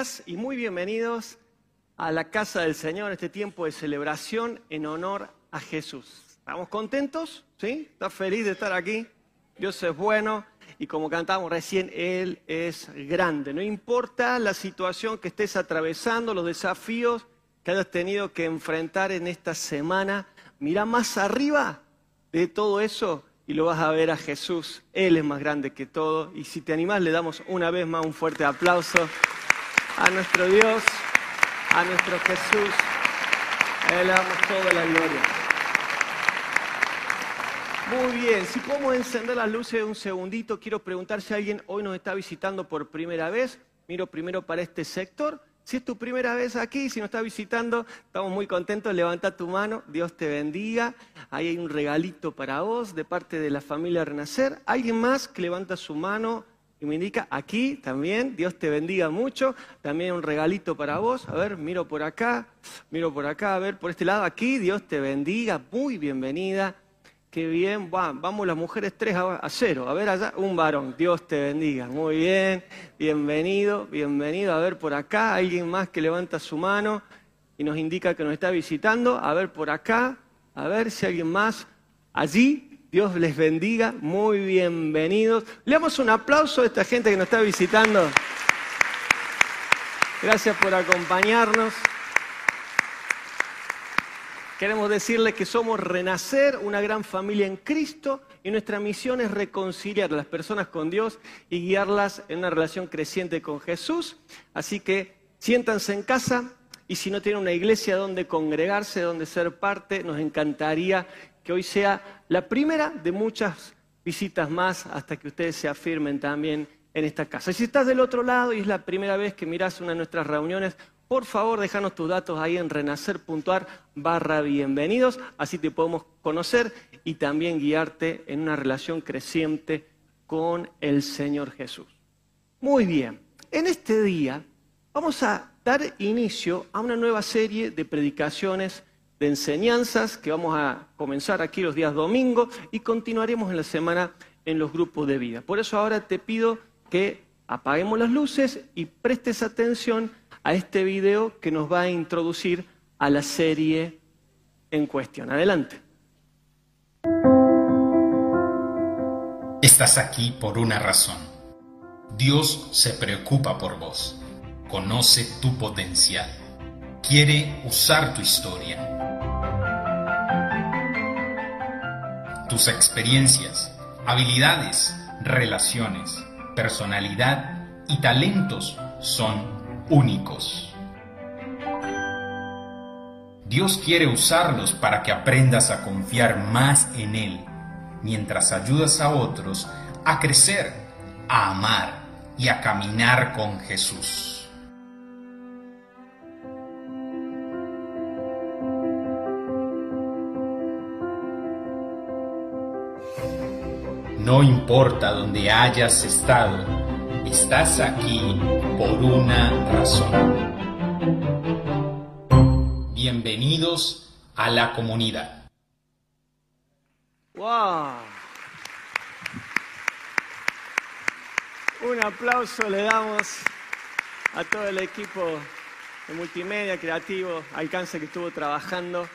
días y muy bienvenidos a la casa del Señor, este tiempo de celebración en honor a Jesús. ¿Estamos contentos? ¿Sí? ¿Estás feliz de estar aquí? Dios es bueno y como cantamos recién, Él es grande. No importa la situación que estés atravesando, los desafíos que hayas tenido que enfrentar en esta semana, mira más arriba de todo eso y lo vas a ver a Jesús. Él es más grande que todo. Y si te animás, le damos una vez más un fuerte aplauso a nuestro Dios, a nuestro Jesús. A Él le damos toda la gloria. Muy bien, si podemos encender las luces un segundito, quiero preguntar si alguien hoy nos está visitando por primera vez. Miro primero para este sector. Si es tu primera vez aquí, si nos está visitando, estamos muy contentos. Levanta tu mano, Dios te bendiga. Ahí hay un regalito para vos de parte de la familia Renacer. ¿Alguien más que levanta su mano y me indica aquí también? Dios te bendiga mucho. También un regalito para vos. A ver, miro por acá, miro por acá, a ver, por este lado aquí. Dios te bendiga, muy bienvenida. Qué bien, vamos las mujeres 3 a 0. A ver allá, un varón, Dios te bendiga. Muy bien, bienvenido, bienvenido. A ver por acá, alguien más que levanta su mano y nos indica que nos está visitando. A ver por acá, a ver si alguien más allí. Dios les bendiga, muy bienvenidos. Le damos un aplauso a esta gente que nos está visitando. Gracias por acompañarnos. Queremos decirles que somos Renacer, una gran familia en Cristo, y nuestra misión es reconciliar a las personas con Dios y guiarlas en una relación creciente con Jesús. Así que siéntanse en casa y si no tienen una iglesia donde congregarse, donde ser parte, nos encantaría que hoy sea la primera de muchas visitas más hasta que ustedes se afirmen también en esta casa. Y si estás del otro lado y es la primera vez que miras una de nuestras reuniones, por favor, déjanos tus datos ahí en renacer.ar barra bienvenidos, así te podemos conocer y también guiarte en una relación creciente con el Señor Jesús. Muy bien, en este día vamos a dar inicio a una nueva serie de predicaciones, de enseñanzas que vamos a comenzar aquí los días domingos y continuaremos en la semana en los grupos de vida. Por eso ahora te pido que apaguemos las luces y prestes atención a este video que nos va a introducir a la serie en cuestión. Adelante. Estás aquí por una razón. Dios se preocupa por vos, conoce tu potencial, quiere usar tu historia. Tus experiencias, habilidades, relaciones, personalidad y talentos son únicos. Dios quiere usarlos para que aprendas a confiar más en Él, mientras ayudas a otros a crecer, a amar y a caminar con Jesús. No importa dónde hayas estado, Estás aquí por una razón. Bienvenidos a la comunidad. ¡Wow! Un aplauso le damos a todo el equipo de multimedia, creativo, alcance que estuvo trabajando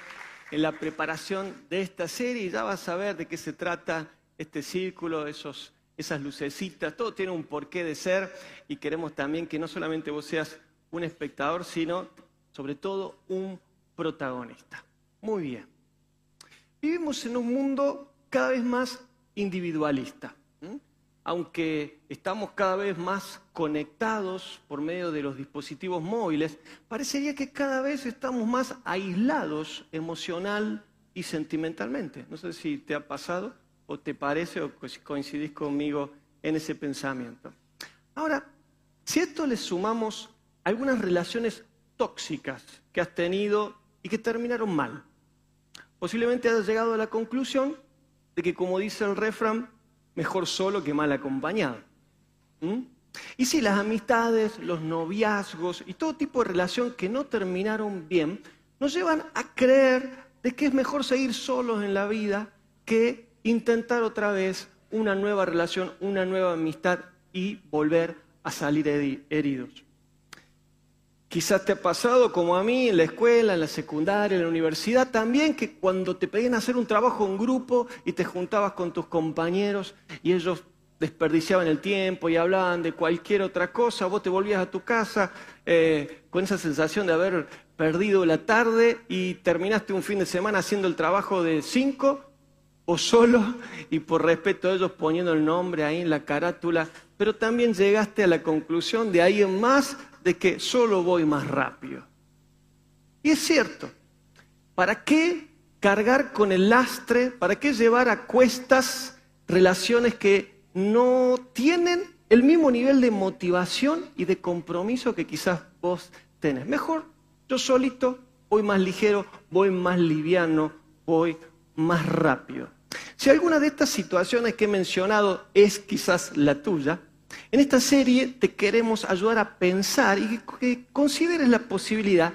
en la preparación de esta serie. Ya vas a ver de qué se trata este círculo, esos esas lucecitas, todo tiene un porqué de ser y queremos también que no solamente vos seas un espectador, sino sobre todo un protagonista. Muy bien. Vivimos en un mundo cada vez más individualista. Aunque estamos cada vez más conectados por medio de los dispositivos móviles, parecería que cada vez estamos más aislados emocional y sentimentalmente. No sé si te ha pasado o te parece o coincidís conmigo en ese pensamiento. Ahora, si a esto le sumamos algunas relaciones tóxicas que has tenido y que terminaron mal, posiblemente has llegado a la conclusión de que, como dice el refrán, mejor solo que mal acompañado. Y si las amistades, los noviazgos y todo tipo de relación que no terminaron bien, nos llevan a creer de que es mejor seguir solos en la vida que intentar otra vez una nueva relación, una nueva amistad y volver a salir heridos. Quizás te ha pasado como a mí en la escuela, en la secundaria, en la universidad, también que cuando te pedían hacer un trabajo en grupo y te juntabas con tus compañeros y ellos desperdiciaban el tiempo y hablaban de cualquier otra cosa, vos te volvías a tu casa eh, con esa sensación de haber perdido la tarde y terminaste un fin de semana haciendo el trabajo de cinco o solo y por respeto a ellos poniendo el nombre ahí en la carátula, pero también llegaste a la conclusión de ahí en más de que solo voy más rápido. Y es cierto, ¿para qué cargar con el lastre? ¿Para qué llevar a cuestas relaciones que no tienen el mismo nivel de motivación y de compromiso que quizás vos tenés? Mejor, yo solito voy más ligero, voy más liviano, voy más rápido. Si alguna de estas situaciones que he mencionado es quizás la tuya, en esta serie te queremos ayudar a pensar y que consideres la posibilidad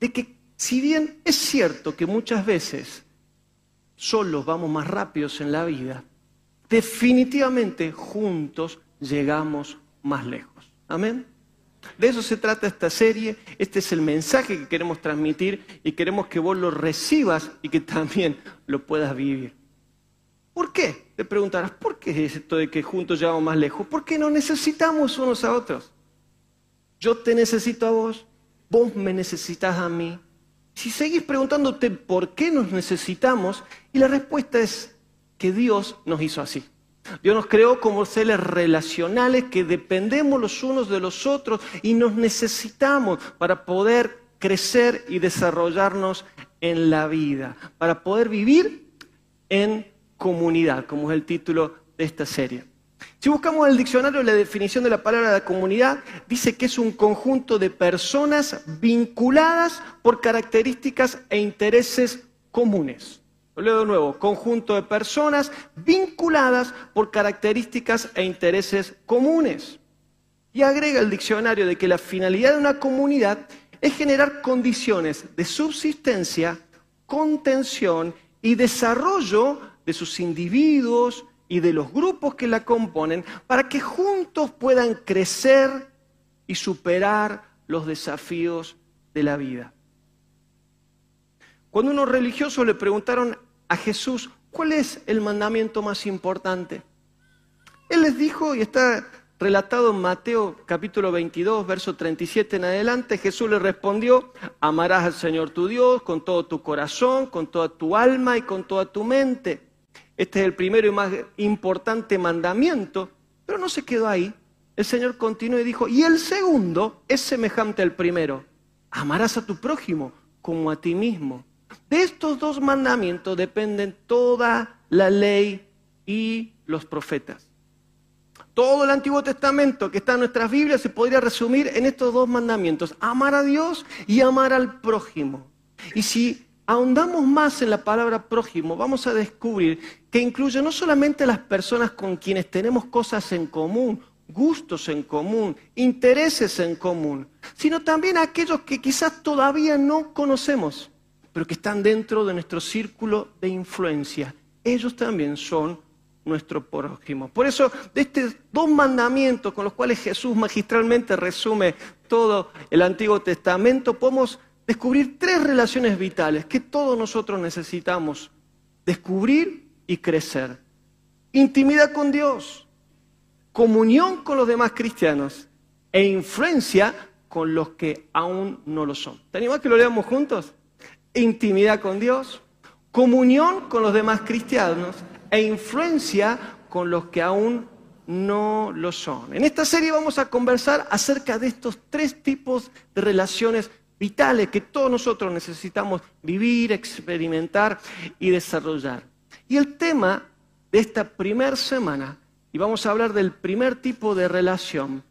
de que si bien es cierto que muchas veces solos vamos más rápidos en la vida, definitivamente juntos llegamos más lejos. Amén. De eso se trata esta serie, este es el mensaje que queremos transmitir y queremos que vos lo recibas y que también lo puedas vivir. ¿Por qué? Te preguntarás, ¿por qué es esto de que juntos llegamos más lejos? Porque nos necesitamos unos a otros. Yo te necesito a vos, vos me necesitas a mí. Si seguís preguntándote por qué nos necesitamos, y la respuesta es que Dios nos hizo así. Dios nos creó como seres relacionales que dependemos los unos de los otros y nos necesitamos para poder crecer y desarrollarnos en la vida, para poder vivir en comunidad, como es el título de esta serie. Si buscamos en el diccionario la definición de la palabra comunidad, dice que es un conjunto de personas vinculadas por características e intereses comunes. Lo leo de nuevo, conjunto de personas vinculadas por características e intereses comunes. Y agrega el diccionario de que la finalidad de una comunidad es generar condiciones de subsistencia, contención y desarrollo de sus individuos y de los grupos que la componen para que juntos puedan crecer y superar los desafíos de la vida. Cuando unos religiosos le preguntaron a Jesús, ¿cuál es el mandamiento más importante? Él les dijo, y está relatado en Mateo capítulo 22, verso 37 en adelante, Jesús le respondió, amarás al Señor tu Dios con todo tu corazón, con toda tu alma y con toda tu mente. Este es el primero y más importante mandamiento, pero no se quedó ahí. El Señor continuó y dijo, y el segundo es semejante al primero. Amarás a tu prójimo como a ti mismo. De estos dos mandamientos dependen toda la ley y los profetas. Todo el Antiguo Testamento que está en nuestras Biblias se podría resumir en estos dos mandamientos, amar a Dios y amar al prójimo. Y si ahondamos más en la palabra prójimo, vamos a descubrir que incluye no solamente las personas con quienes tenemos cosas en común, gustos en común, intereses en común, sino también aquellos que quizás todavía no conocemos, pero que están dentro de nuestro círculo de influencia. Ellos también son nuestro prójimo. Por eso, de estos dos mandamientos con los cuales Jesús magistralmente resume todo el Antiguo Testamento, podemos descubrir tres relaciones vitales que todos nosotros necesitamos descubrir y crecer. Intimidad con Dios, comunión con los demás cristianos e influencia con los que aún no lo son. ¿Te que lo leamos juntos? Intimidad con Dios, comunión con los demás cristianos e influencia con los que aún no lo son. En esta serie vamos a conversar acerca de estos tres tipos de relaciones vitales que todos nosotros necesitamos vivir, experimentar y desarrollar. Y el tema de esta primera semana, y vamos a hablar del primer tipo de relación,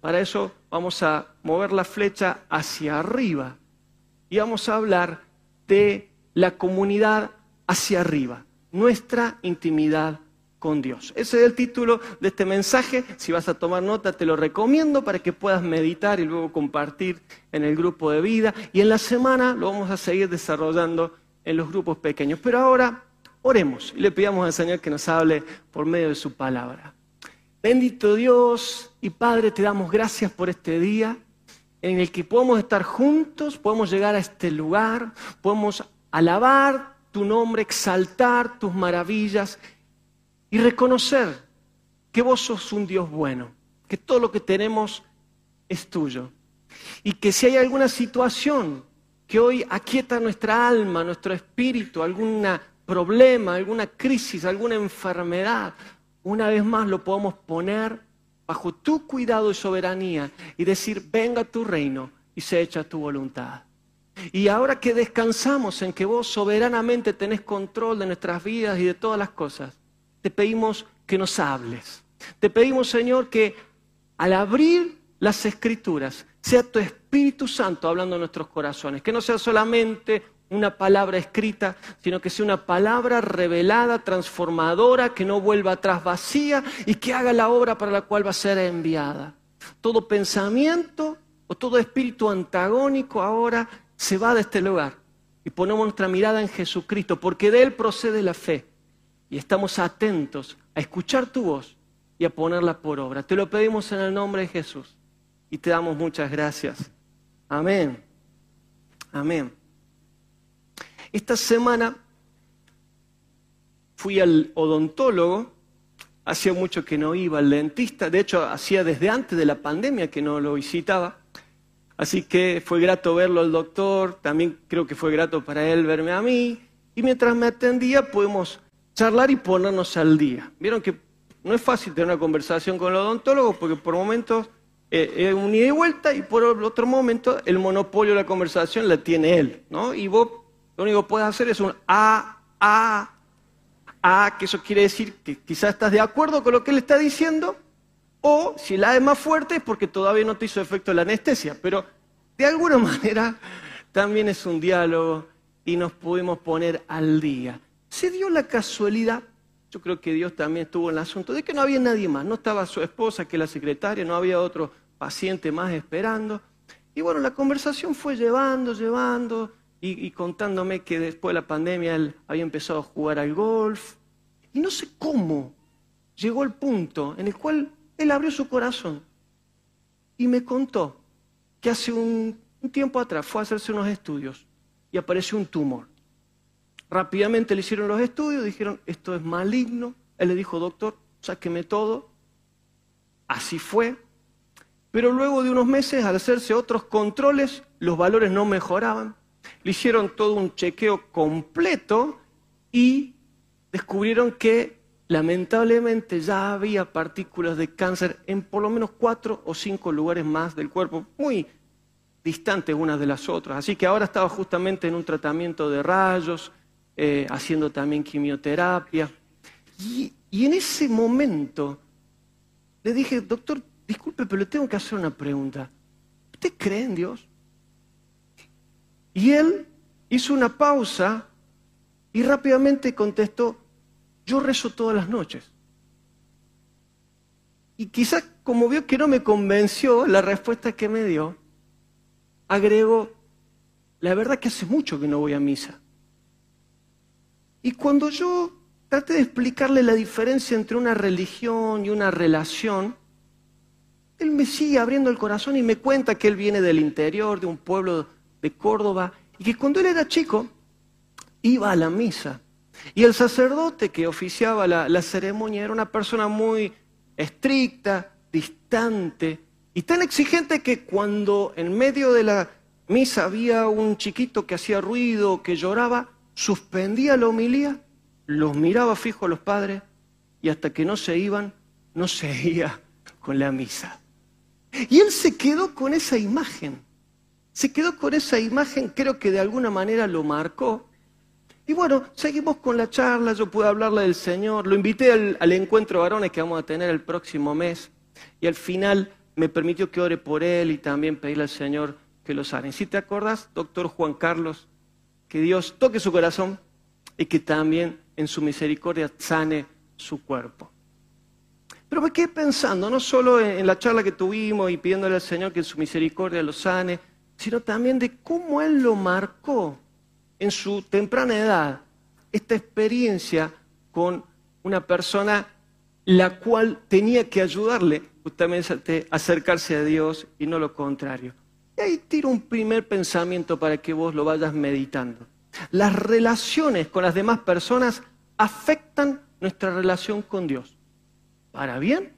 para eso vamos a mover la flecha hacia arriba y vamos a hablar de la comunidad hacia arriba, nuestra intimidad Dios. Ese es el título de este mensaje. Si vas a tomar nota, te lo recomiendo para que puedas meditar y luego compartir en el grupo de vida. Y en la semana lo vamos a seguir desarrollando en los grupos pequeños. Pero ahora oremos y le pidamos al Señor que nos hable por medio de su palabra. Bendito Dios y Padre, te damos gracias por este día en el que podemos estar juntos, podemos llegar a este lugar, podemos alabar tu nombre, exaltar tus maravillas y reconocer que vos sos un Dios bueno, que todo lo que tenemos es tuyo. Y que si hay alguna situación que hoy aquieta nuestra alma, nuestro espíritu, algún problema, alguna crisis, alguna enfermedad, una vez más lo podemos poner bajo tu cuidado y soberanía y decir, venga tu reino y se echa tu voluntad. Y ahora que descansamos en que vos soberanamente tenés control de nuestras vidas y de todas las cosas, te pedimos que nos hables. Te pedimos, Señor, que al abrir las escrituras sea tu Espíritu Santo hablando en nuestros corazones, que no sea solamente una palabra escrita, sino que sea una palabra revelada, transformadora, que no vuelva atrás vacía y que haga la obra para la cual va a ser enviada. Todo pensamiento o todo espíritu antagónico ahora se va de este lugar y ponemos nuestra mirada en Jesucristo, porque de Él procede la fe y estamos atentos a escuchar tu voz y a ponerla por obra. Te lo pedimos en el nombre de Jesús y te damos muchas gracias. Amén. Amén. Esta semana fui al odontólogo, hacía mucho que no iba al dentista, de hecho hacía desde antes de la pandemia que no lo visitaba, así que fue grato verlo al doctor, también creo que fue grato para él verme a mí, y mientras me atendía pudimos charlar y ponernos al día. Vieron que no es fácil tener una conversación con el odontólogo porque por momentos eh, es un ida y vuelta y por otro momento el monopolio de la conversación la tiene él, ¿no? Y vos lo único que puedes hacer es un A, A, A, que eso quiere decir que quizás estás de acuerdo con lo que él está diciendo, o si la es más fuerte es porque todavía no te hizo efecto la anestesia, pero de alguna manera también es un diálogo y nos pudimos poner al día. Se dio la casualidad, yo creo que Dios también estuvo en el asunto, de que no había nadie más, no estaba su esposa, que la secretaria, no había otro paciente más esperando. Y bueno, la conversación fue llevando, llevando, y, contándome que después de la pandemia él había empezado a jugar al golf. Y no sé cómo llegó el punto en el cual él abrió su corazón y me contó que hace un, tiempo atrás fue a hacerse unos estudios y apareció un tumor. Rápidamente le hicieron los estudios, dijeron, esto es maligno. Él le dijo, doctor, sáqueme todo. Así fue. Pero luego de unos meses, al hacerse otros controles, los valores no mejoraban le hicieron todo un chequeo completo y descubrieron que lamentablemente ya había partículas de cáncer en por lo menos cuatro o cinco lugares más del cuerpo, muy distantes unas de las otras. Así que ahora estaba justamente en un tratamiento de rayos, eh, haciendo también quimioterapia. Y, en ese momento le dije, doctor, disculpe, pero le tengo que hacer una pregunta. ¿Usted cree en Dios? Y él hizo una pausa y rápidamente contestó, yo rezo todas las noches. Y quizás como vio que no me convenció la respuesta que me dio, agregó, la verdad que hace mucho que no voy a misa. Y cuando yo traté de explicarle la diferencia entre una religión y una relación, él me sigue abriendo el corazón y me cuenta que él viene del interior, de un pueblo de Córdoba, y que cuando él era chico iba a la misa. Y el sacerdote que oficiaba la, ceremonia era una persona muy estricta, distante y tan exigente que cuando en medio de la misa había un chiquito que hacía ruido, que lloraba, suspendía la homilía, los miraba fijo a los padres y hasta que no se iban, no seguía con la misa. Y él se quedó con esa imagen se quedó con esa imagen, creo que de alguna manera lo marcó. Y bueno, seguimos con la charla, yo pude hablarle del Señor, lo invité al, encuentro varones que vamos a tener el próximo mes y al final me permitió que ore por él y también pedirle al Señor que lo sane. Si te acordás, doctor Juan Carlos, que Dios toque su corazón y que también en su misericordia sane su cuerpo. Pero me quedé pensando, no solo en la charla que tuvimos y pidiéndole al Señor que en su misericordia lo sane, sino también de cómo Él lo marcó en su temprana edad, esta experiencia con una persona la cual tenía que ayudarle justamente a acercarse a Dios y no lo contrario. Y ahí tiro un primer pensamiento para que vos lo vayas meditando. Las relaciones con las demás personas afectan nuestra relación con Dios, para bien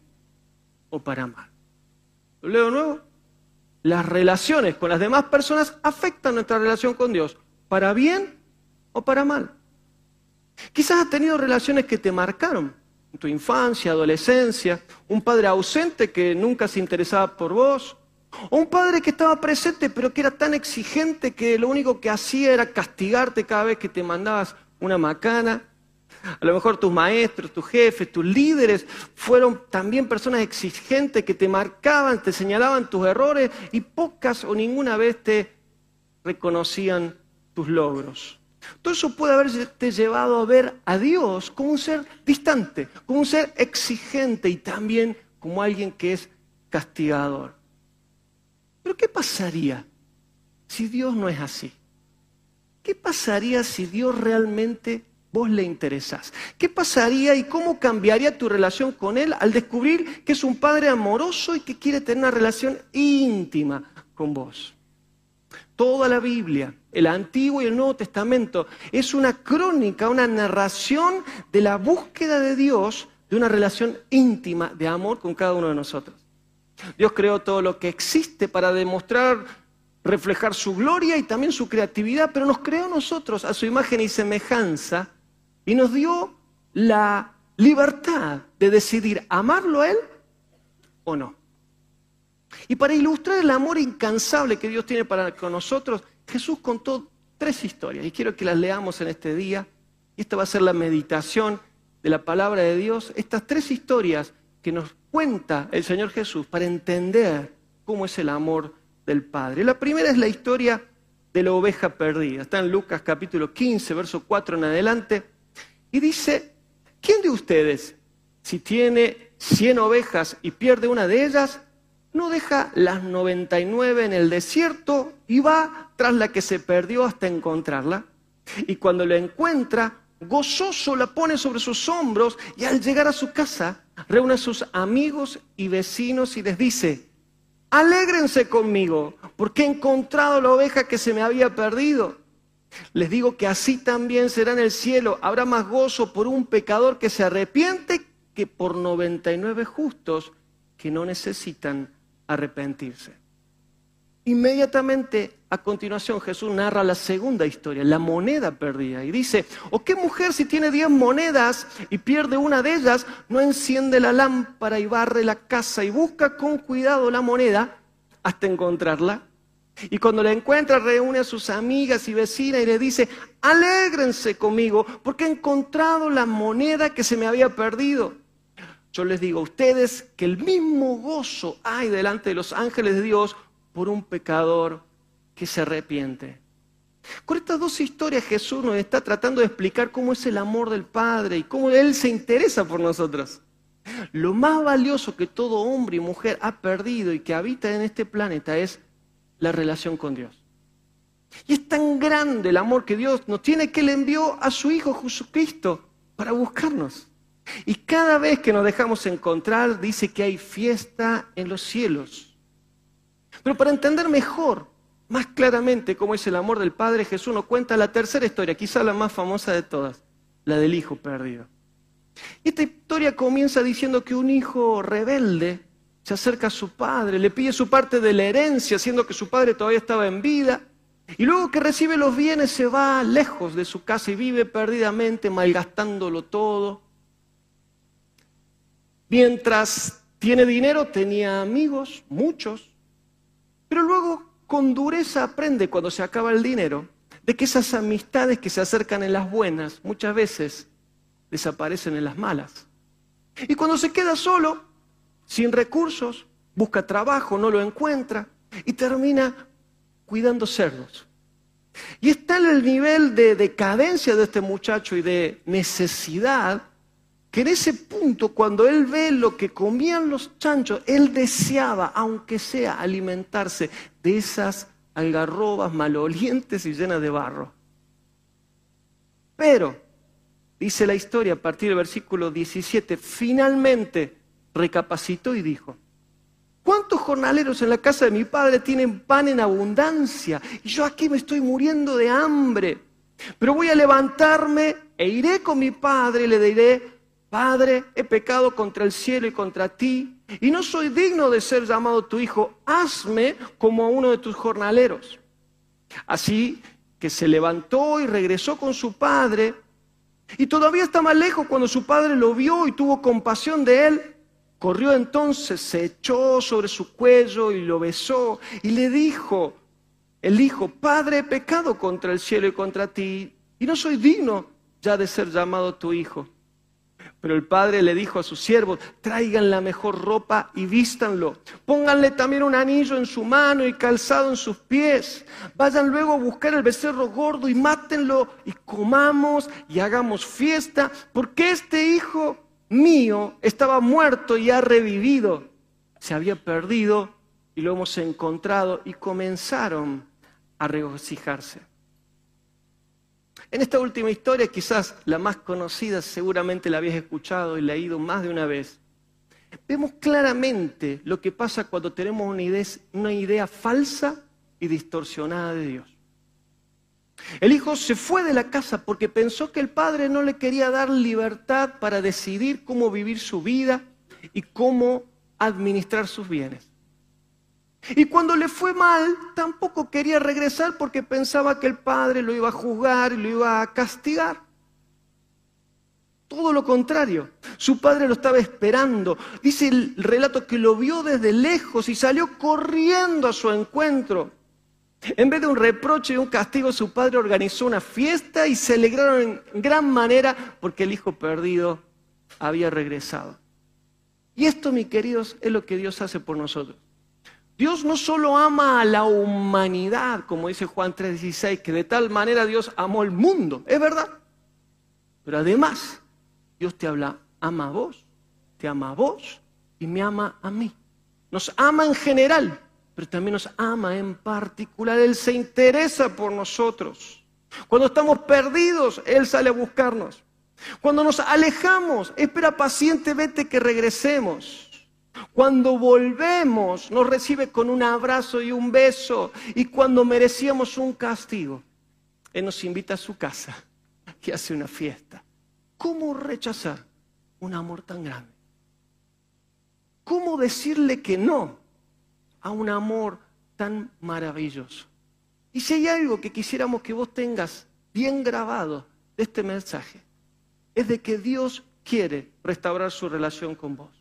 o para mal. ¿Lo leo de nuevo? Las relaciones con las demás personas afectan nuestra relación con Dios, para bien o para mal. Quizás has tenido relaciones que te marcaron en tu infancia, adolescencia, un padre ausente que nunca se interesaba por vos, o un padre que estaba presente pero que era tan exigente que lo único que hacía era castigarte cada vez que te mandabas una macana. A lo mejor tus maestros, tus jefes, tus líderes fueron también personas exigentes que te marcaban, te señalaban tus errores y pocas o ninguna vez te reconocían tus logros. Todo eso puede haberte llevado a ver a Dios como un ser distante, como un ser exigente y también como alguien que es castigador. Pero ¿qué pasaría si Dios no es así? ¿Qué pasaría si Dios realmente vos le interesás? ¿Qué pasaría y cómo cambiaría tu relación con Él al descubrir que es un Padre amoroso y que quiere tener una relación íntima con vos? Toda la Biblia, el Antiguo y el Nuevo Testamento, es una crónica, una narración de la búsqueda de Dios de una relación íntima de amor con cada uno de nosotros. Dios creó todo lo que existe para demostrar, reflejar su gloria y también su creatividad, pero nos creó nosotros a su imagen y semejanza y nos dio la libertad de decidir amarlo a Él o no. Y para ilustrar el amor incansable que Dios tiene para con nosotros, Jesús contó tres historias y quiero que las leamos en este día. Y esta va a ser la meditación de la palabra de Dios. Estas tres historias que nos cuenta el Señor Jesús para entender cómo es el amor del Padre. La primera es la historia de la oveja perdida. Está en Lucas capítulo 15, verso 4 en adelante. Y dice, ¿quién de ustedes, si tiene 100 ovejas y pierde una de ellas, no deja las 99 en el desierto y va tras la que se perdió hasta encontrarla. Y cuando la encuentra, gozoso la pone sobre sus hombros y al llegar a su casa, reúne a sus amigos y vecinos y les dice, alégrense conmigo, porque he encontrado la oveja que se me había perdido. Les digo que así también será en el cielo. Habrá más gozo por un pecador que se arrepiente que por 99 justos que no necesitan arrepentirse. Inmediatamente a continuación Jesús narra la segunda historia, la moneda perdida, y dice, ¿o qué mujer si tiene diez monedas y pierde una de ellas, no enciende la lámpara y barre la casa y busca con cuidado la moneda hasta encontrarla? Y cuando la encuentra reúne a sus amigas y vecinas y le dice, alégrense conmigo porque he encontrado la moneda que se me había perdido. Yo les digo a ustedes que el mismo gozo hay delante de los ángeles de Dios por un pecador que se arrepiente. Con estas dos historias Jesús nos está tratando de explicar cómo es el amor del Padre y cómo Él se interesa por nosotros. Lo más valioso que todo hombre y mujer ha perdido y que habita en este planeta es la relación con Dios. Y es tan grande el amor que Dios nos tiene que le envió a su Hijo Jesucristo para buscarnos. Y cada vez que nos dejamos encontrar, dice que hay fiesta en los cielos. Pero para entender mejor, más claramente cómo es el amor del Padre, Jesús nos cuenta la tercera historia, quizá la más famosa de todas, la del Hijo perdido. Esta historia comienza diciendo que un hijo rebelde se acerca a su padre, le pide su parte de la herencia, siendo que su padre todavía estaba en vida, y luego que recibe los bienes se va lejos de su casa y vive perdidamente, malgastándolo todo. Mientras tiene dinero, tenía amigos, muchos, pero luego con dureza aprende cuando se acaba el dinero de que esas amistades que se acercan en las buenas muchas veces desaparecen en las malas. Y cuando se queda solo, sin recursos, busca trabajo, no lo encuentra y termina cuidando cerdos. Y está en el nivel de decadencia de este muchacho y de necesidad que en ese punto, cuando él ve lo que comían los chanchos, él deseaba, aunque sea, alimentarse de esas algarrobas malolientes y llenas de barro. Pero dice la historia a partir del versículo 17, finalmente recapacitó y dijo, ¿cuántos jornaleros en la casa de mi padre tienen pan en abundancia? Y yo aquí me estoy muriendo de hambre. Pero voy a levantarme e iré con mi padre y le diré, Padre, he pecado contra el cielo y contra ti, y no soy digno de ser llamado tu hijo, hazme como a uno de tus jornaleros. Así que se levantó y regresó con su padre, y todavía estaba lejos cuando su padre lo vio y tuvo compasión de él. Corrió entonces, se echó sobre su cuello y lo besó, y le dijo, el hijo, Padre, he pecado contra el cielo y contra ti, y no soy digno ya de ser llamado tu hijo. Pero el padre le dijo a sus siervos, traigan la mejor ropa y vístanlo. Pónganle también un anillo en su mano y calzado en sus pies. Vayan luego a buscar el becerro gordo y mátenlo y comamos y hagamos fiesta, porque este hijo mío estaba muerto y ha revivido. Se había perdido y lo hemos encontrado y comenzaron a regocijarse. En esta última historia, quizás la más conocida, seguramente la habías escuchado y leído más de una vez, vemos claramente lo que pasa cuando tenemos una idea falsa y distorsionada de Dios. El hijo se fue de la casa porque pensó que el padre no le quería dar libertad para decidir cómo vivir su vida y cómo administrar sus bienes. Y cuando le fue mal, tampoco quería regresar porque pensaba que el padre lo iba a juzgar y lo iba a castigar. Todo lo contrario, su padre lo estaba esperando. Dice el relato que lo vio desde lejos y salió corriendo a su encuentro. En vez de un reproche y un castigo, su padre organizó una fiesta y se alegraron en gran manera porque el hijo perdido había regresado. Y esto, mis queridos, es lo que Dios hace por nosotros. Dios no solo ama a la humanidad, como dice Juan 3:16, que de tal manera Dios amó el mundo, es verdad. Pero además, Dios te habla, ama a vos, te ama a vos y me ama a mí. Nos ama en general, pero también nos ama en particular. Él se interesa por nosotros. Cuando estamos perdidos, Él sale a buscarnos. Cuando nos alejamos, espera pacientemente que regresemos. Cuando volvemos, nos recibe con un abrazo y un beso. Y cuando merecíamos un castigo, Él nos invita a su casa y hace una fiesta. ¿Cómo rechazar un amor tan grande? ¿Cómo decirle que no a un amor tan maravilloso? Y si hay algo que quisiéramos que vos tengas bien grabado de este mensaje, es de que Dios quiere restaurar su relación con vos.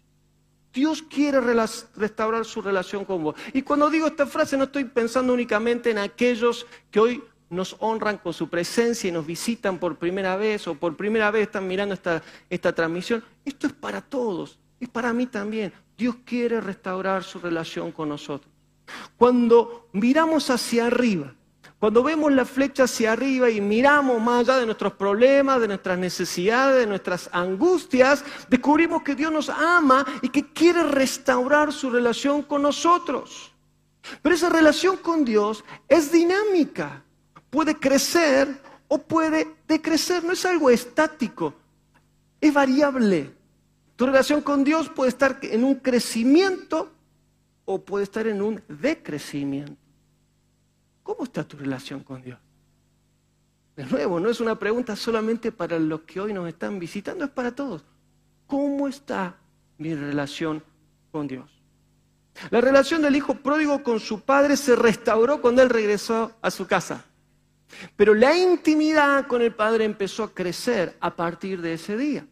Dios quiere restaurar su relación con vos. Y cuando digo esta frase no estoy pensando únicamente en aquellos que hoy nos honran con su presencia y nos visitan por primera vez o por primera vez están mirando esta, esta transmisión. Esto es para todos, es para mí también. Dios quiere restaurar su relación con nosotros. Cuando miramos hacia arriba, cuando vemos la flecha hacia arriba y miramos más allá de nuestros problemas, de nuestras necesidades, de nuestras angustias, descubrimos que Dios nos ama y que quiere restaurar su relación con nosotros. Pero esa relación con Dios es dinámica. Puede crecer o puede decrecer. No es algo estático. Es variable. Tu relación con Dios puede estar en un crecimiento o puede estar en un decrecimiento. ¿Cómo está tu relación con Dios? De nuevo, no es una pregunta solamente para los que hoy nos están visitando, es para todos. ¿Cómo está mi relación con Dios? La relación del hijo pródigo con su padre se restauró cuando él regresó a su casa. Pero la intimidad con el padre empezó a crecer a partir de ese día.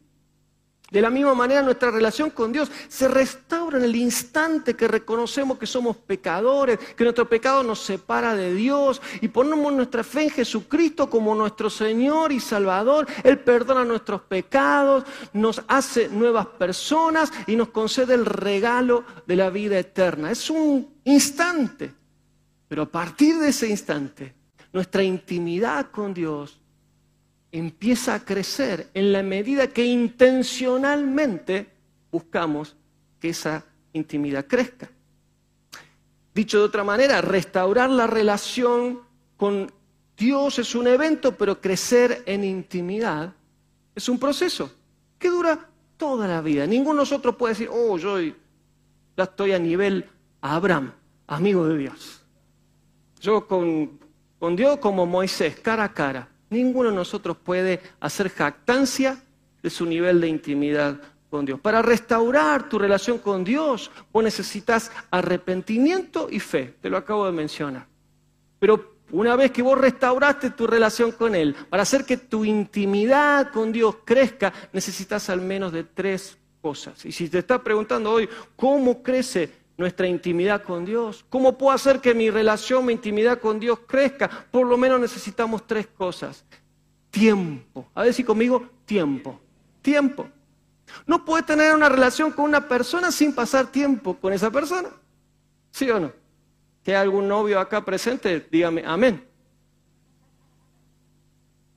De la misma manera nuestra relación con Dios se restaura en el instante que reconocemos que somos pecadores, que nuestro pecado nos separa de Dios y ponemos nuestra fe en Jesucristo como nuestro Señor y Salvador. Él perdona nuestros pecados, nos hace nuevas personas y nos concede el regalo de la vida eterna. Es un instante, pero a partir de ese instante, nuestra intimidad con Dios empieza a crecer en la medida que intencionalmente buscamos que esa intimidad crezca. Dicho de otra manera, restaurar la relación con Dios es un evento, pero crecer en intimidad Es un proceso que dura toda la vida. Ninguno de nosotros puede decir, oh, yo ya estoy a nivel Abraham, amigo de Dios. Yo con, con Dios como Moisés, cara a cara. Ninguno de nosotros puede hacer jactancia de su nivel de intimidad con Dios. Para restaurar tu relación con Dios, vos necesitas arrepentimiento y fe. Te lo acabo de mencionar. Pero una vez que vos restauraste tu relación con Él, para hacer que tu intimidad con Dios crezca, necesitas al menos de tres cosas. Y si te estás preguntando hoy, ¿cómo crece nuestra intimidad con Dios? ¿Cómo puedo hacer que mi relación, mi intimidad con Dios crezca? Por lo menos necesitamos tres cosas. Tiempo. A ver si conmigo, tiempo. Tiempo. No puedes tener una relación con una persona sin pasar tiempo con esa persona. ¿Sí o no? que hay algún novio acá presente, dígame amén.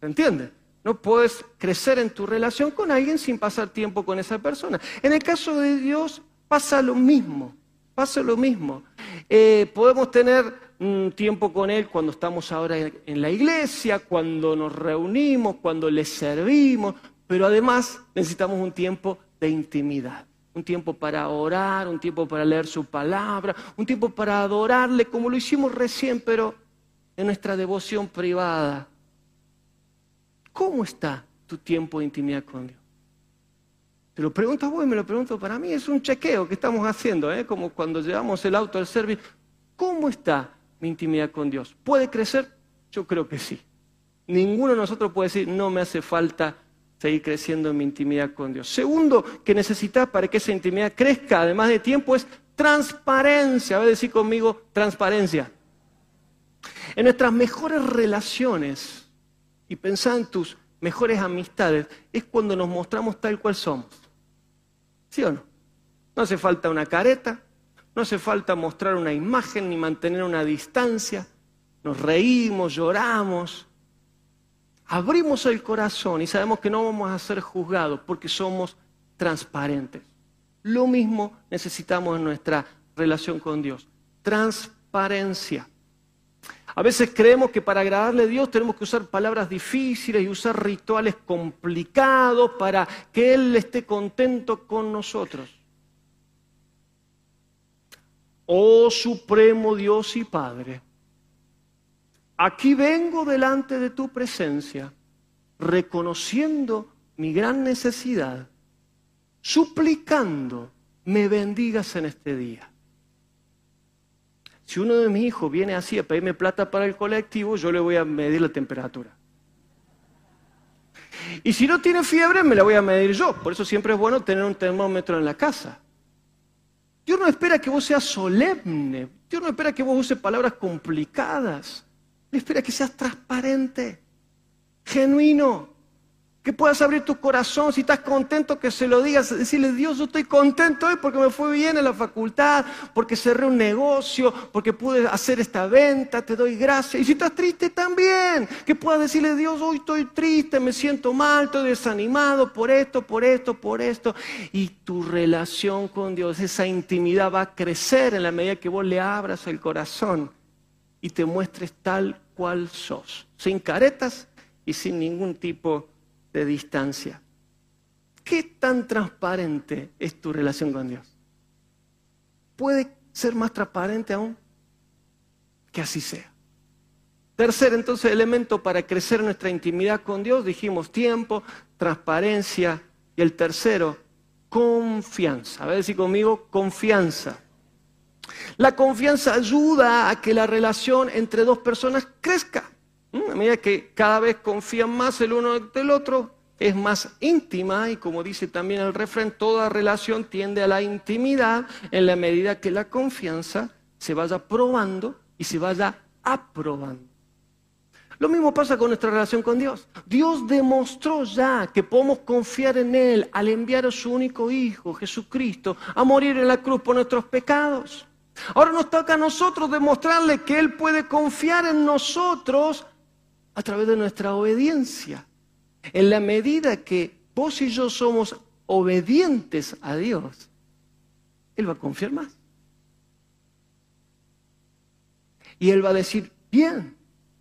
¿Se entiende? No puedes crecer en tu relación con alguien sin pasar tiempo con esa persona. En el caso de Dios pasa lo mismo, pasa lo mismo. Eh, podemos tener un tiempo con Él cuando estamos ahora en la iglesia, cuando nos reunimos, cuando le servimos, pero además necesitamos un tiempo de intimidad un tiempo para orar, un tiempo para leer su palabra, un tiempo para adorarle como lo hicimos recién, pero en nuestra devoción privada. ¿Cómo está tu tiempo de intimidad con Dios? Te lo preguntas vos y me lo pregunto para mí. Es un chequeo que estamos haciendo, ¿eh? como cuando llevamos el auto al servicio. ¿Cómo está mi intimidad con Dios? ¿Puede crecer? Yo creo que sí. Ninguno de nosotros puede decir, no me hace falta seguir creciendo en mi intimidad con Dios. Segundo que necesitas para que esa intimidad crezca, además de tiempo, es transparencia. A decir conmigo transparencia. En nuestras mejores relaciones, y pensá en tus mejores amistades, es cuando nos mostramos tal cual somos. ¿Sí o no? No hace falta una careta, no hace falta mostrar una imagen ni mantener una distancia. Nos reímos, lloramos, abrimos el corazón y sabemos que no vamos a ser juzgados porque somos transparentes. Lo mismo necesitamos en nuestra relación con Dios. Transparencia. A veces creemos que para agradarle a Dios tenemos que usar palabras difíciles y usar rituales complicados para que Él esté contento con nosotros. Oh Supremo Dios y Padre, aquí vengo delante de tu presencia, reconociendo mi gran necesidad, suplicando me bendigas en este día. Si uno de mis hijos viene así a pedirme plata para el colectivo, yo le voy a medir la temperatura. Y si no tiene fiebre, me la voy a medir yo. Por eso siempre es bueno tener un termómetro en la casa. Dios no espera que vos seas solemne. Dios no espera que vos uses palabras complicadas espera que seas transparente, genuino, que puedas abrir tu corazón, si estás contento que se lo digas, decirle, Dios, yo estoy contento hoy porque me fue bien en la facultad, porque cerré un negocio, porque pude hacer esta venta, te doy gracias. Y si estás triste también, que puedas decirle, Dios, hoy estoy triste, me siento mal, estoy desanimado por esto, por esto, por esto. Y tu relación con Dios, esa intimidad va a crecer en la medida que vos le abras el corazón y te muestres tal cual sos, sin caretas y sin ningún tipo de distancia. ¿Qué tan transparente es tu relación con Dios? ¿Puede ser más transparente aún? Que así sea. Tercer entonces elemento para crecer nuestra intimidad con Dios, dijimos tiempo, transparencia y el tercero, confianza. A ver si conmigo, confianza. La confianza ayuda a que la relación entre dos personas crezca. A medida que cada vez confían más el uno del otro, es más íntima y como dice también el refrán, toda relación tiende a la intimidad en la medida que la confianza se vaya probando y se vaya aprobando. Lo mismo pasa con nuestra relación con Dios. Dios demostró ya que podemos confiar en Él al enviar a su único Hijo, Jesucristo, a morir en la cruz por nuestros pecados. Ahora nos toca a nosotros demostrarle que Él puede confiar en nosotros a través de nuestra obediencia. En la medida que vos y yo somos obedientes a Dios, Él va a confiar más. Y Él va a decir, bien,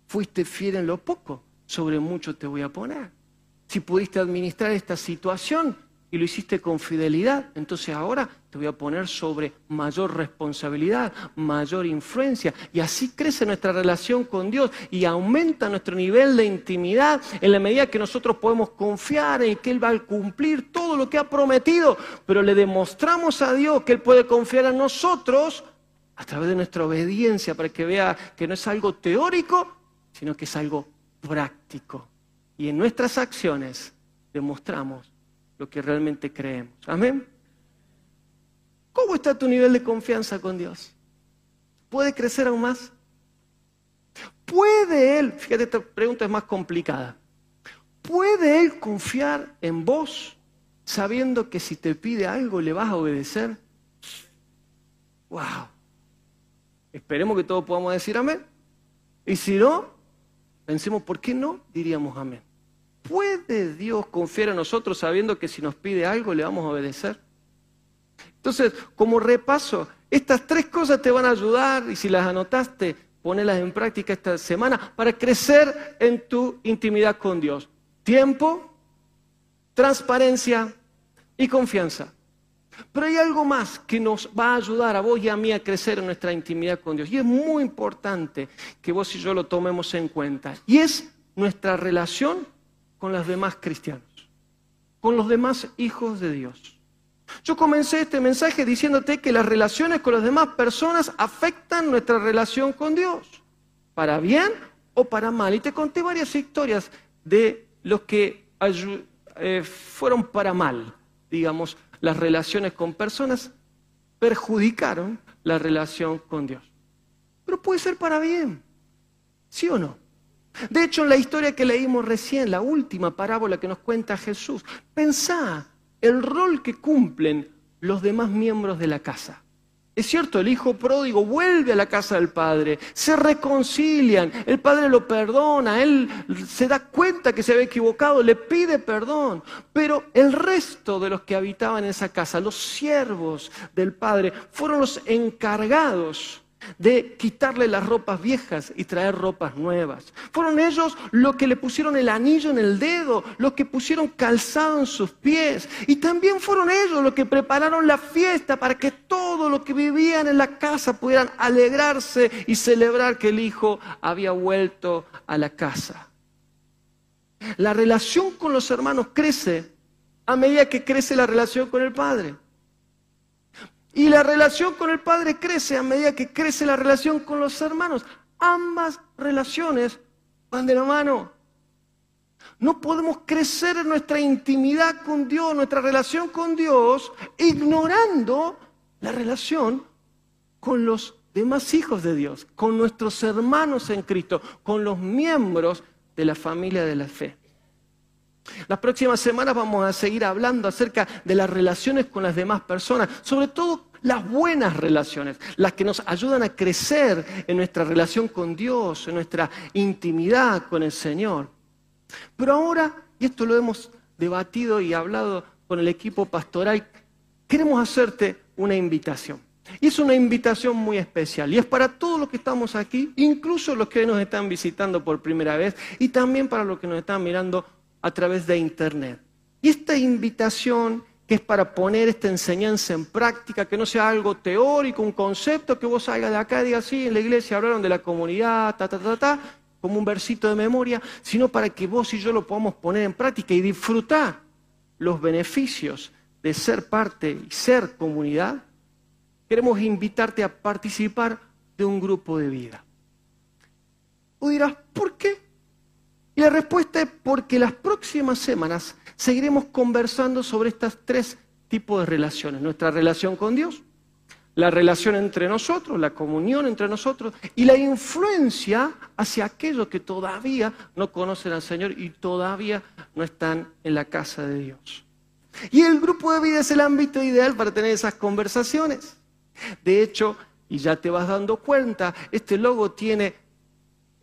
fuiste fiel en lo poco, sobre mucho te voy a poner. si pudiste administrar esta situación y lo hiciste con fidelidad, entonces ahora te voy a poner sobre mayor responsabilidad, mayor influencia. Y así crece nuestra relación con Dios y aumenta nuestro nivel de intimidad en la medida que nosotros podemos confiar en que Él va a cumplir todo lo que ha prometido, pero le demostramos a Dios que Él puede confiar en nosotros a través de nuestra obediencia para que vea que no es algo teórico, sino que es algo práctico. Y en nuestras acciones demostramos lo que realmente creemos. Amén. ¿Cómo está tu nivel de confianza con Dios? ¿Puede crecer aún más? ¿Puede Él, fíjate, esta pregunta es más complicada, ¿puede Él confiar en vos sabiendo que si te pide algo le vas a obedecer? ¡Wow! Esperemos que todos podamos decir amén. Y si no, pensemos, ¿por qué no? Diríamos amén. ¿Puede Dios confiar en nosotros sabiendo que si nos pide algo le vamos a obedecer? Entonces, como repaso, estas tres cosas te van a ayudar y si las anotaste, ponelas en práctica esta semana para crecer en tu intimidad con Dios. Tiempo, transparencia y confianza. Pero hay algo más que nos va a ayudar a vos y a mí a crecer en nuestra intimidad con Dios. Y es muy importante que vos y yo lo tomemos en cuenta. Y es nuestra relación con los demás cristianos, con los demás hijos de Dios. Yo comencé este mensaje diciéndote que las relaciones con las demás personas afectan nuestra relación con Dios, para bien o para mal. Y te conté varias historias de los que eh, fueron para mal, digamos, las relaciones con personas perjudicaron la relación con Dios. Pero puede ser para bien, ¿sí o no? De hecho, en la historia que leímos recién, la última parábola que nos cuenta Jesús, pensá el rol que cumplen los demás miembros de la casa. Es cierto, el hijo pródigo vuelve a la casa del padre, se reconcilian, el padre lo perdona, él se da cuenta que se había equivocado, le pide perdón, pero el resto de los que habitaban en esa casa, los siervos del padre, fueron los encargados de quitarle las ropas viejas y traer ropas nuevas. Fueron ellos los que le pusieron el anillo en el dedo, los que pusieron calzado en sus pies. Y también fueron ellos los que prepararon la fiesta para que todos los que vivían en la casa pudieran alegrarse y celebrar que el hijo había vuelto a la casa. La relación con los hermanos crece a medida que crece la relación con el Padre. Y la relación con el Padre crece a medida que crece la relación con los hermanos. Ambas relaciones van de la mano. No podemos crecer en nuestra intimidad con Dios, nuestra relación con Dios, ignorando la relación con los demás hijos de Dios, con nuestros hermanos en Cristo, con los miembros de la familia de la fe. Las próximas semanas vamos a seguir hablando acerca de las relaciones con las demás personas, sobre todo las buenas relaciones, las que nos ayudan a crecer en nuestra relación con Dios, en nuestra intimidad con el Señor. Pero ahora, y esto lo hemos debatido y hablado con el equipo pastoral, queremos hacerte una invitación. Y es una invitación muy especial. Y es para todos los que estamos aquí, incluso los que nos están visitando por primera vez, y también para los que nos están mirando a través de Internet. Y esta invitación que es para poner esta enseñanza en práctica, que no sea algo teórico, un concepto que vos salgas de acá y digas, sí, en la iglesia hablaron de la comunidad, ta, ta, ta, ta, como un versito de memoria, sino para que vos y yo lo podamos poner en práctica y disfrutar los beneficios de ser parte y ser comunidad. Queremos invitarte a participar de un grupo de vida. Tú dirás, ¿por qué? Y la respuesta es porque las próximas semanas seguiremos conversando sobre estos tres tipos de relaciones. Nuestra relación con Dios, la relación entre nosotros, la comunión entre nosotros y la influencia hacia aquellos que todavía no conocen al Señor y todavía no están en la casa de Dios. Y el grupo de vida es el ámbito ideal para tener esas conversaciones. De hecho, y ya te vas dando cuenta, este logo tiene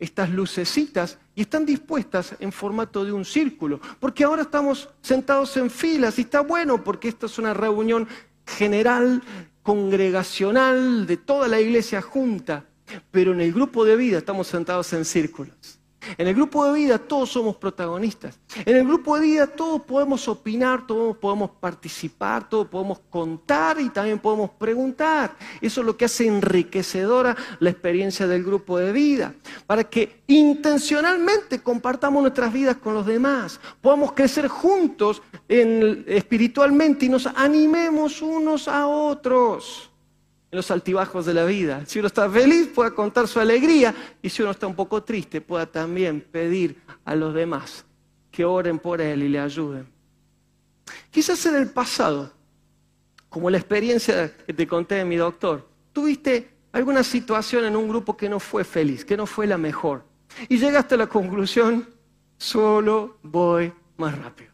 estas lucecitas y están dispuestas en formato de un círculo, porque ahora estamos sentados en filas y está bueno porque esta es una reunión general, congregacional de toda la iglesia junta, pero en el grupo de vida estamos sentados en círculos. En el grupo de vida todos somos protagonistas. En el grupo de vida todos podemos opinar, todos podemos participar, todos podemos contar y también podemos preguntar. Eso es lo que hace enriquecedora la experiencia del grupo de vida. Para que intencionalmente compartamos nuestras vidas con los demás, podamos crecer juntos espiritualmente y nos animemos unos a otros en los altibajos de la vida. Si uno está feliz, pueda contar su alegría y si uno está un poco triste, pueda también pedir a los demás que oren por él y le ayuden. Quizás en el pasado, como la experiencia que te conté de mi doctor, tuviste alguna situación en un grupo que no fue feliz, que no fue la mejor. Y llegaste a la conclusión, solo voy más rápido.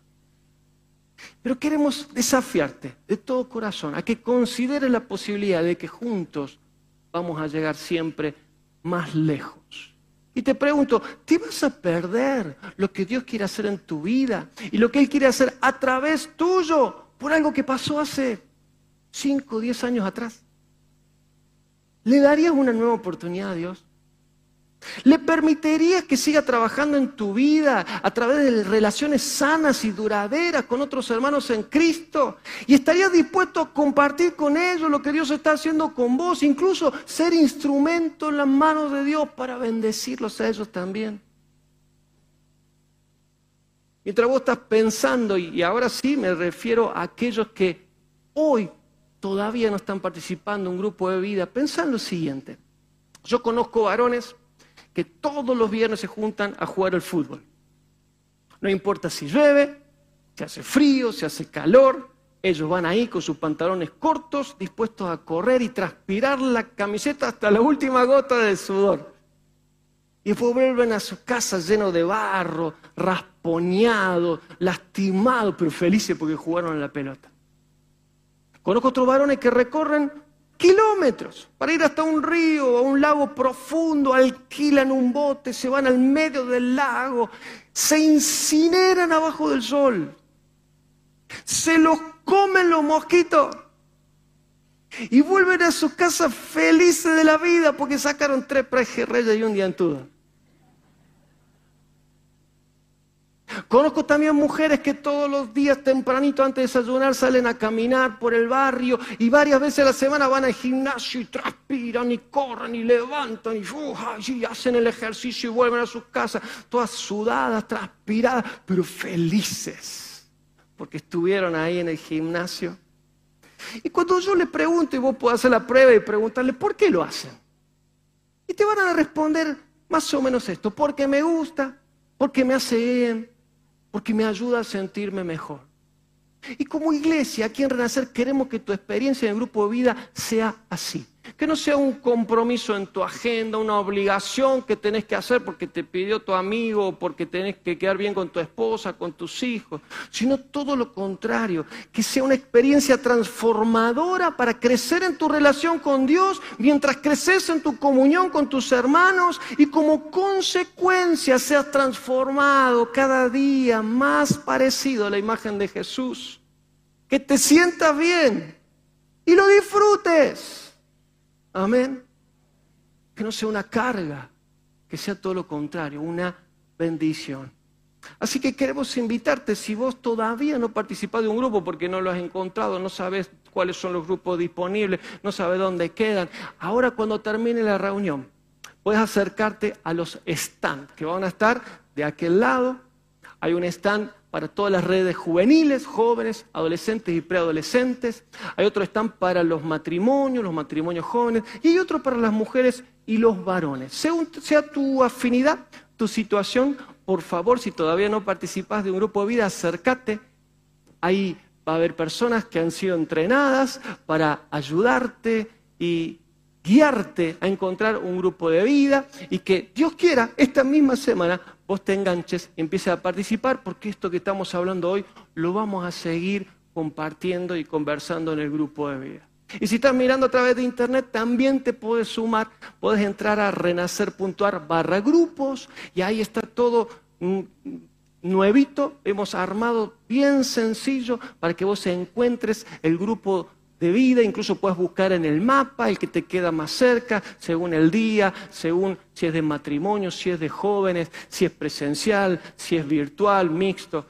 Pero queremos desafiarte de todo corazón a que consideres la posibilidad de que juntos vamos a llegar siempre más lejos. Y te pregunto, ¿te vas a perder lo que Dios quiere hacer en tu vida y lo que Él quiere hacer a través tuyo por algo que pasó hace 5 o 10 años atrás? ¿Le darías una nueva oportunidad a Dios? ¿Le permitirías que siga trabajando en tu vida a través de relaciones sanas y duraderas con otros hermanos en Cristo? ¿Y estarías dispuesto a compartir con ellos lo que Dios está haciendo con vos? Incluso ser instrumento en las manos de Dios para bendecirlos a ellos también. Mientras vos estás pensando, y ahora sí me refiero a aquellos que hoy todavía no están participando en un grupo de vida, pensá en lo siguiente. Yo conozco varones que todos los viernes se juntan a jugar al fútbol. No importa si llueve, si hace frío, si hace calor, ellos van ahí con sus pantalones cortos, dispuestos a correr y transpirar la camiseta hasta la última gota de sudor. Y después vuelven a sus casas llenos de barro, raspoñados, lastimados, pero felices porque jugaron en la pelota. Conozco otros varones que recorren kilómetros para ir hasta un río o un lago profundo, alquilan un bote, se van al medio del lago, se incineran abajo del sol, se los comen los mosquitos y vuelven a su casa felices de la vida porque sacaron tres prejerreyas y un diantudo. Conozco también mujeres que todos los días tempranito antes de desayunar salen a caminar por el barrio y varias veces a la semana van al gimnasio y transpiran y corren y levantan y, y hacen el ejercicio y vuelven a sus casas todas sudadas, transpiradas, pero felices porque estuvieron ahí en el gimnasio. Y cuando yo le pregunto, y vos podés hacer la prueba y preguntarle, ¿por qué lo hacen? Y te van a responder más o menos esto, porque me gusta, porque me hace bien, porque me ayuda a sentirme mejor. Y como iglesia, aquí en Renacer, queremos que tu experiencia en el grupo de vida sea así. Que no sea un compromiso en tu agenda, una obligación que tenés que hacer porque te pidió tu amigo porque tenés que quedar bien con tu esposa, con tus hijos, sino todo lo contrario, que sea una experiencia transformadora para crecer en tu relación con Dios mientras creces en tu comunión con tus hermanos y como consecuencia seas transformado cada día más parecido a la imagen de Jesús. Que te sientas bien y lo disfrutes. Amén. Que no sea una carga, que sea todo lo contrario, una bendición. Así que queremos invitarte, si vos todavía no participas de un grupo porque no lo has encontrado, no sabes cuáles son los grupos disponibles, no sabes dónde quedan, ahora cuando termine la reunión, puedes acercarte a los stands que van a estar de aquel lado. Hay un stand para todas las redes juveniles, jóvenes, adolescentes y preadolescentes. Hay otro stand para los matrimonios, los matrimonios jóvenes. Y hay otro para las mujeres y los varones. Según sea tu afinidad, tu situación, por favor, si todavía no participas de un grupo de vida, acércate. Ahí va a haber personas que han sido entrenadas para ayudarte y guiarte a encontrar un grupo de vida y que Dios quiera esta misma semana vos te enganches empieces a participar porque esto que estamos hablando hoy lo vamos a seguir compartiendo y conversando en el grupo de vida. Y si estás mirando a través de internet, también te puedes sumar, puedes entrar a renacer.ar barra grupos y ahí está todo mm, nuevito, hemos armado bien sencillo para que vos encuentres el grupo de vida, incluso puedes buscar en el mapa el que te queda más cerca, según el día, según si es de matrimonio, si es de jóvenes, si es presencial, si es virtual, mixto.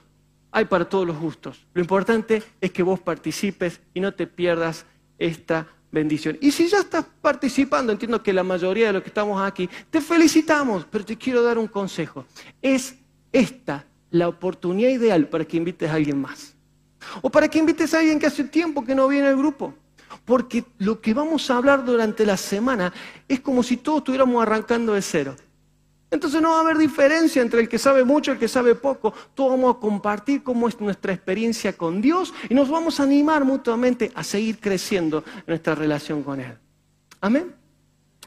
Hay para todos los gustos. Lo importante es que vos participes y no te pierdas esta bendición. Y si ya estás participando, entiendo que la mayoría de los que estamos aquí, te felicitamos, pero te quiero dar un consejo. Es esta la oportunidad ideal para que invites a alguien más. O para que invites a alguien que hace tiempo que no viene al grupo. Porque lo que vamos a hablar durante la semana es como si todos estuviéramos arrancando de cero. Entonces no va a haber diferencia entre el que sabe mucho y el que sabe poco. Todos vamos a compartir cómo es nuestra experiencia con Dios y nos vamos a animar mutuamente a seguir creciendo en nuestra relación con Él. Amén.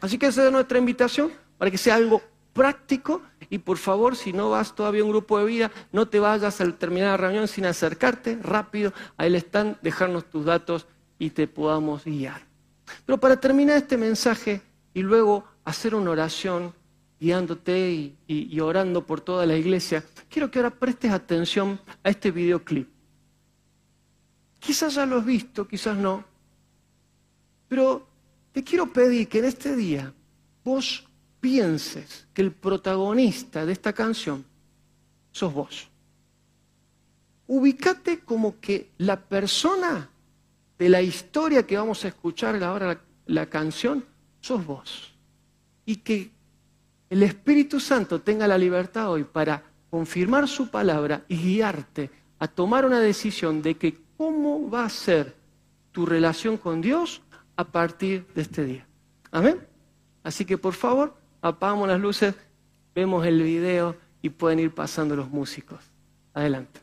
Así que esa es nuestra invitación para que sea algo práctico y por favor, si no vas todavía a un grupo de vida, no te vayas al terminar la reunión sin acercarte rápido. a él están, dejarnos tus datos y te podamos guiar. Pero para terminar este mensaje y luego hacer una oración guiándote y, orando por toda la iglesia, quiero que ahora prestes atención a este videoclip. Quizás ya lo has visto, quizás no, pero te quiero pedir que en este día vos pienses que el protagonista de esta canción sos vos. Ubicate como que la persona de la historia que vamos a escuchar ahora la, la canción sos vos. Y que el Espíritu Santo tenga la libertad hoy para confirmar su palabra y guiarte a tomar una decisión de que cómo va a ser tu relación con Dios a partir de este día. Amén. Así que por favor, apagamos las luces, vemos el video y pueden ir pasando los músicos. Adelante.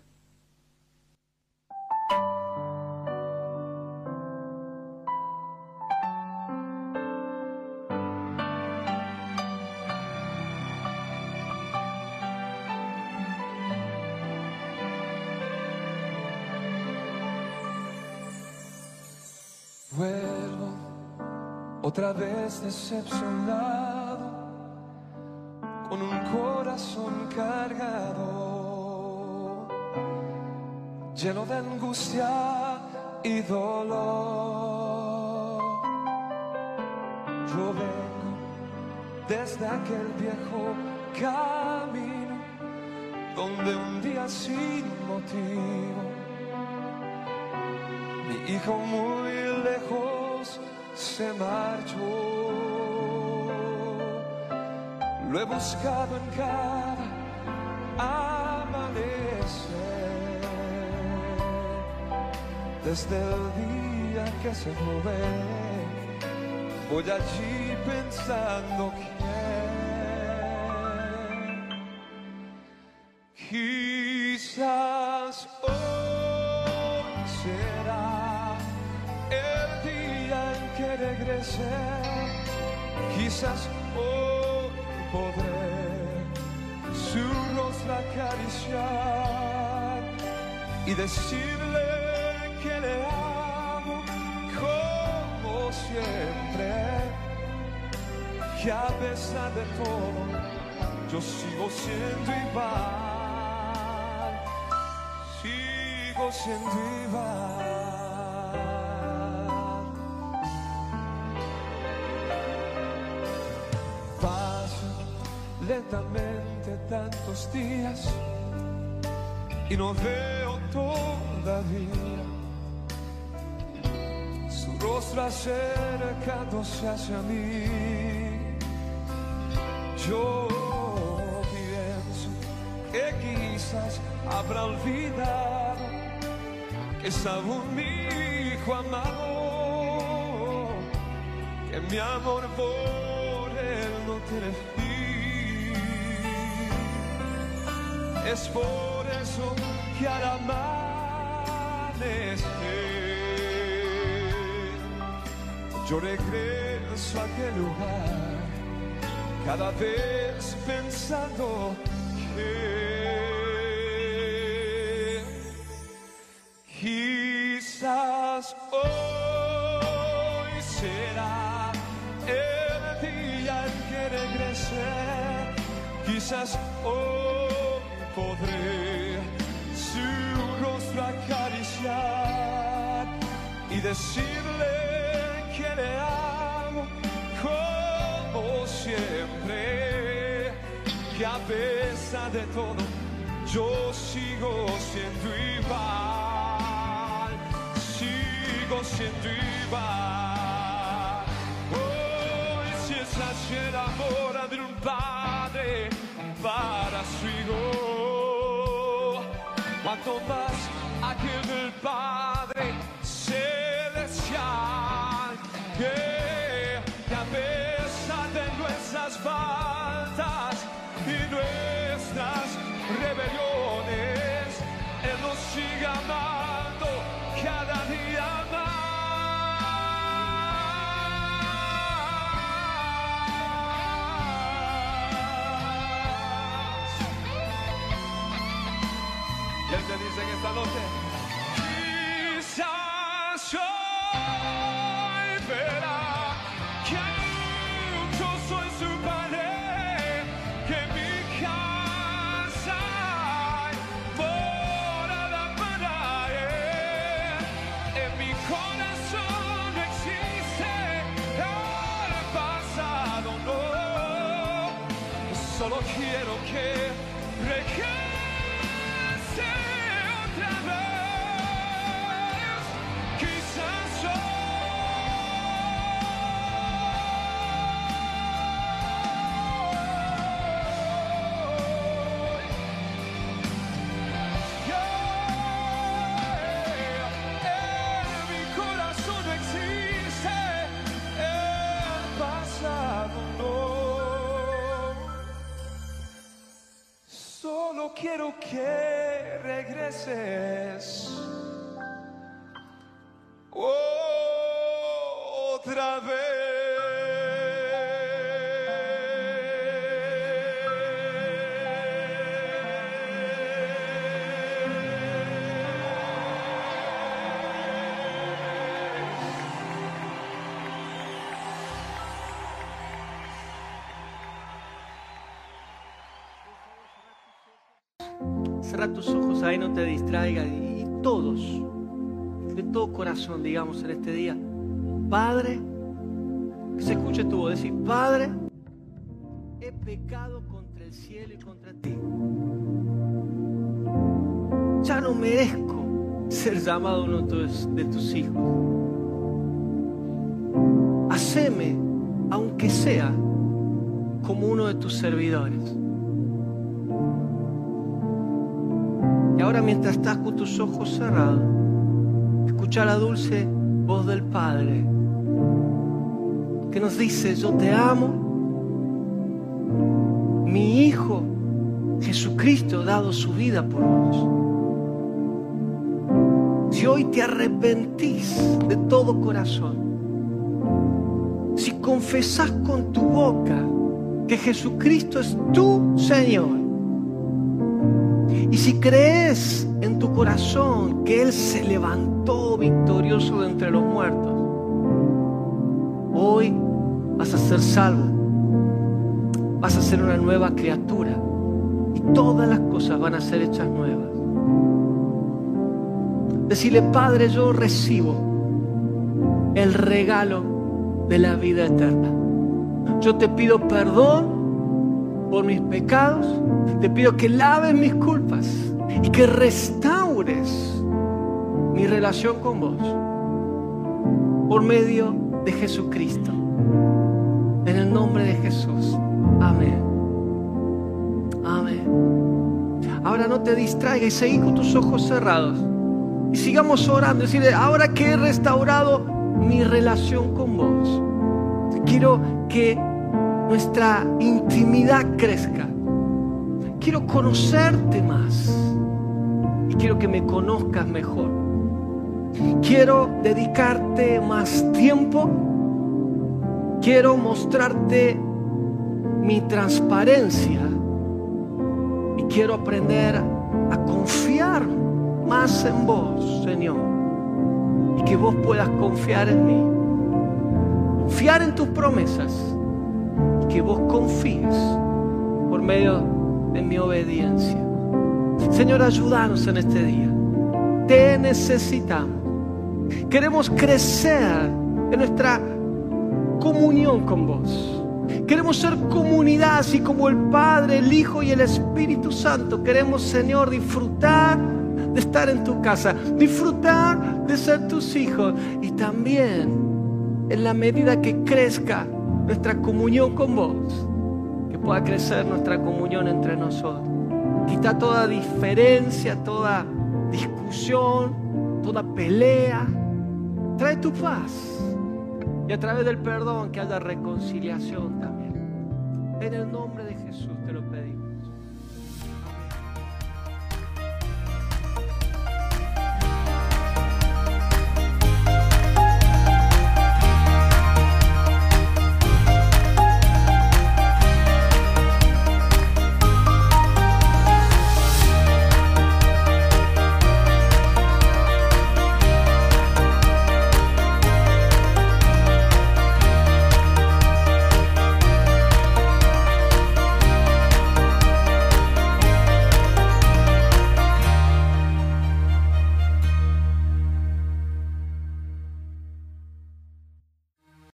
otra vez decepcionado, con un corazón cargado, lleno de angustia y dolor. Yo vengo desde aquel viejo camino, donde un día sin motivo, mi hijo muy lejos se marchó. Lo he buscado en cada amanecer, desde el día que se fue. Voy allí pensando que quizás hoy será quizás hoy podré su rostro acariciar y decirle que le amo como siempre, que a pesar de todo yo sigo siendo igual, sigo siendo igual. Lentamente tantos días y no veo todavía su rostro acercándose hacia mí. Yo pienso que quizás habrá olvidado que es aún mi hijo amado, que mi amor por él no tiene fin Es por eso que al amanecer yo regreso a aquel lugar, cada vez pensando que quizás hoy será el día en que regrese, quizás hoy podré su rostro acariciar y decirle que le amo como siempre, que a pesar de todo yo sigo siendo igual, sigo siendo igual. Hoy si esa el amor de un padre para su hijo, cuanto más aquel del Padre dice Cerra tus ojos ahí, no te distraigas. Y todos, de todo corazón, digamos en este día, Padre, voz, decir, Padre, he pecado contra el cielo y contra ti. Ya no merezco ser llamado uno de tus hijos. Haceme, aunque sea, como uno de tus servidores. Y ahora mientras estás con tus ojos cerrados, escucha la dulce voz del Padre que nos dice, yo te amo, mi Hijo Jesucristo ha dado su vida por vos. Si hoy te arrepentís de todo corazón, si confesás con tu boca que Jesucristo es tu Señor, y si crees en tu corazón que Él se levantó victorioso de entre los muertos, hoy vas a ser salvo, vas a ser una nueva criatura y todas las cosas van a ser hechas nuevas. Decirle, Padre, yo recibo el regalo de la vida eterna. Yo te pido perdón por mis pecados, te pido que laves mis culpas y que restaures mi relación con vos por medio de Jesucristo. En el nombre de Jesús. Amén. Amén. Ahora no te distraigas y seguí con tus ojos cerrados. Y sigamos orando. Decirle, ahora que he restaurado mi relación con vos, quiero que nuestra intimidad crezca. Quiero conocerte más. Y quiero que me conozcas mejor. Quiero dedicarte más tiempo. Quiero mostrarte mi transparencia. Y quiero aprender a confiar más en vos, Señor. Y que vos puedas confiar en mí. Confiar en tus promesas. Y que vos confíes por medio de mi obediencia. Señor, ayúdanos en este día. Te necesitamos. Queremos crecer en nuestra comunión con vos. Queremos ser comunidad, así como el Padre, el Hijo y el Espíritu Santo. Queremos, Señor, disfrutar de estar en tu casa, disfrutar de ser tus hijos y también en la medida que crezca nuestra comunión con vos, que pueda crecer nuestra comunión entre nosotros. Quita toda diferencia, toda discusión, toda pelea. Trae tu paz y a través del perdón que haya reconciliación también. En el nombre de Jesús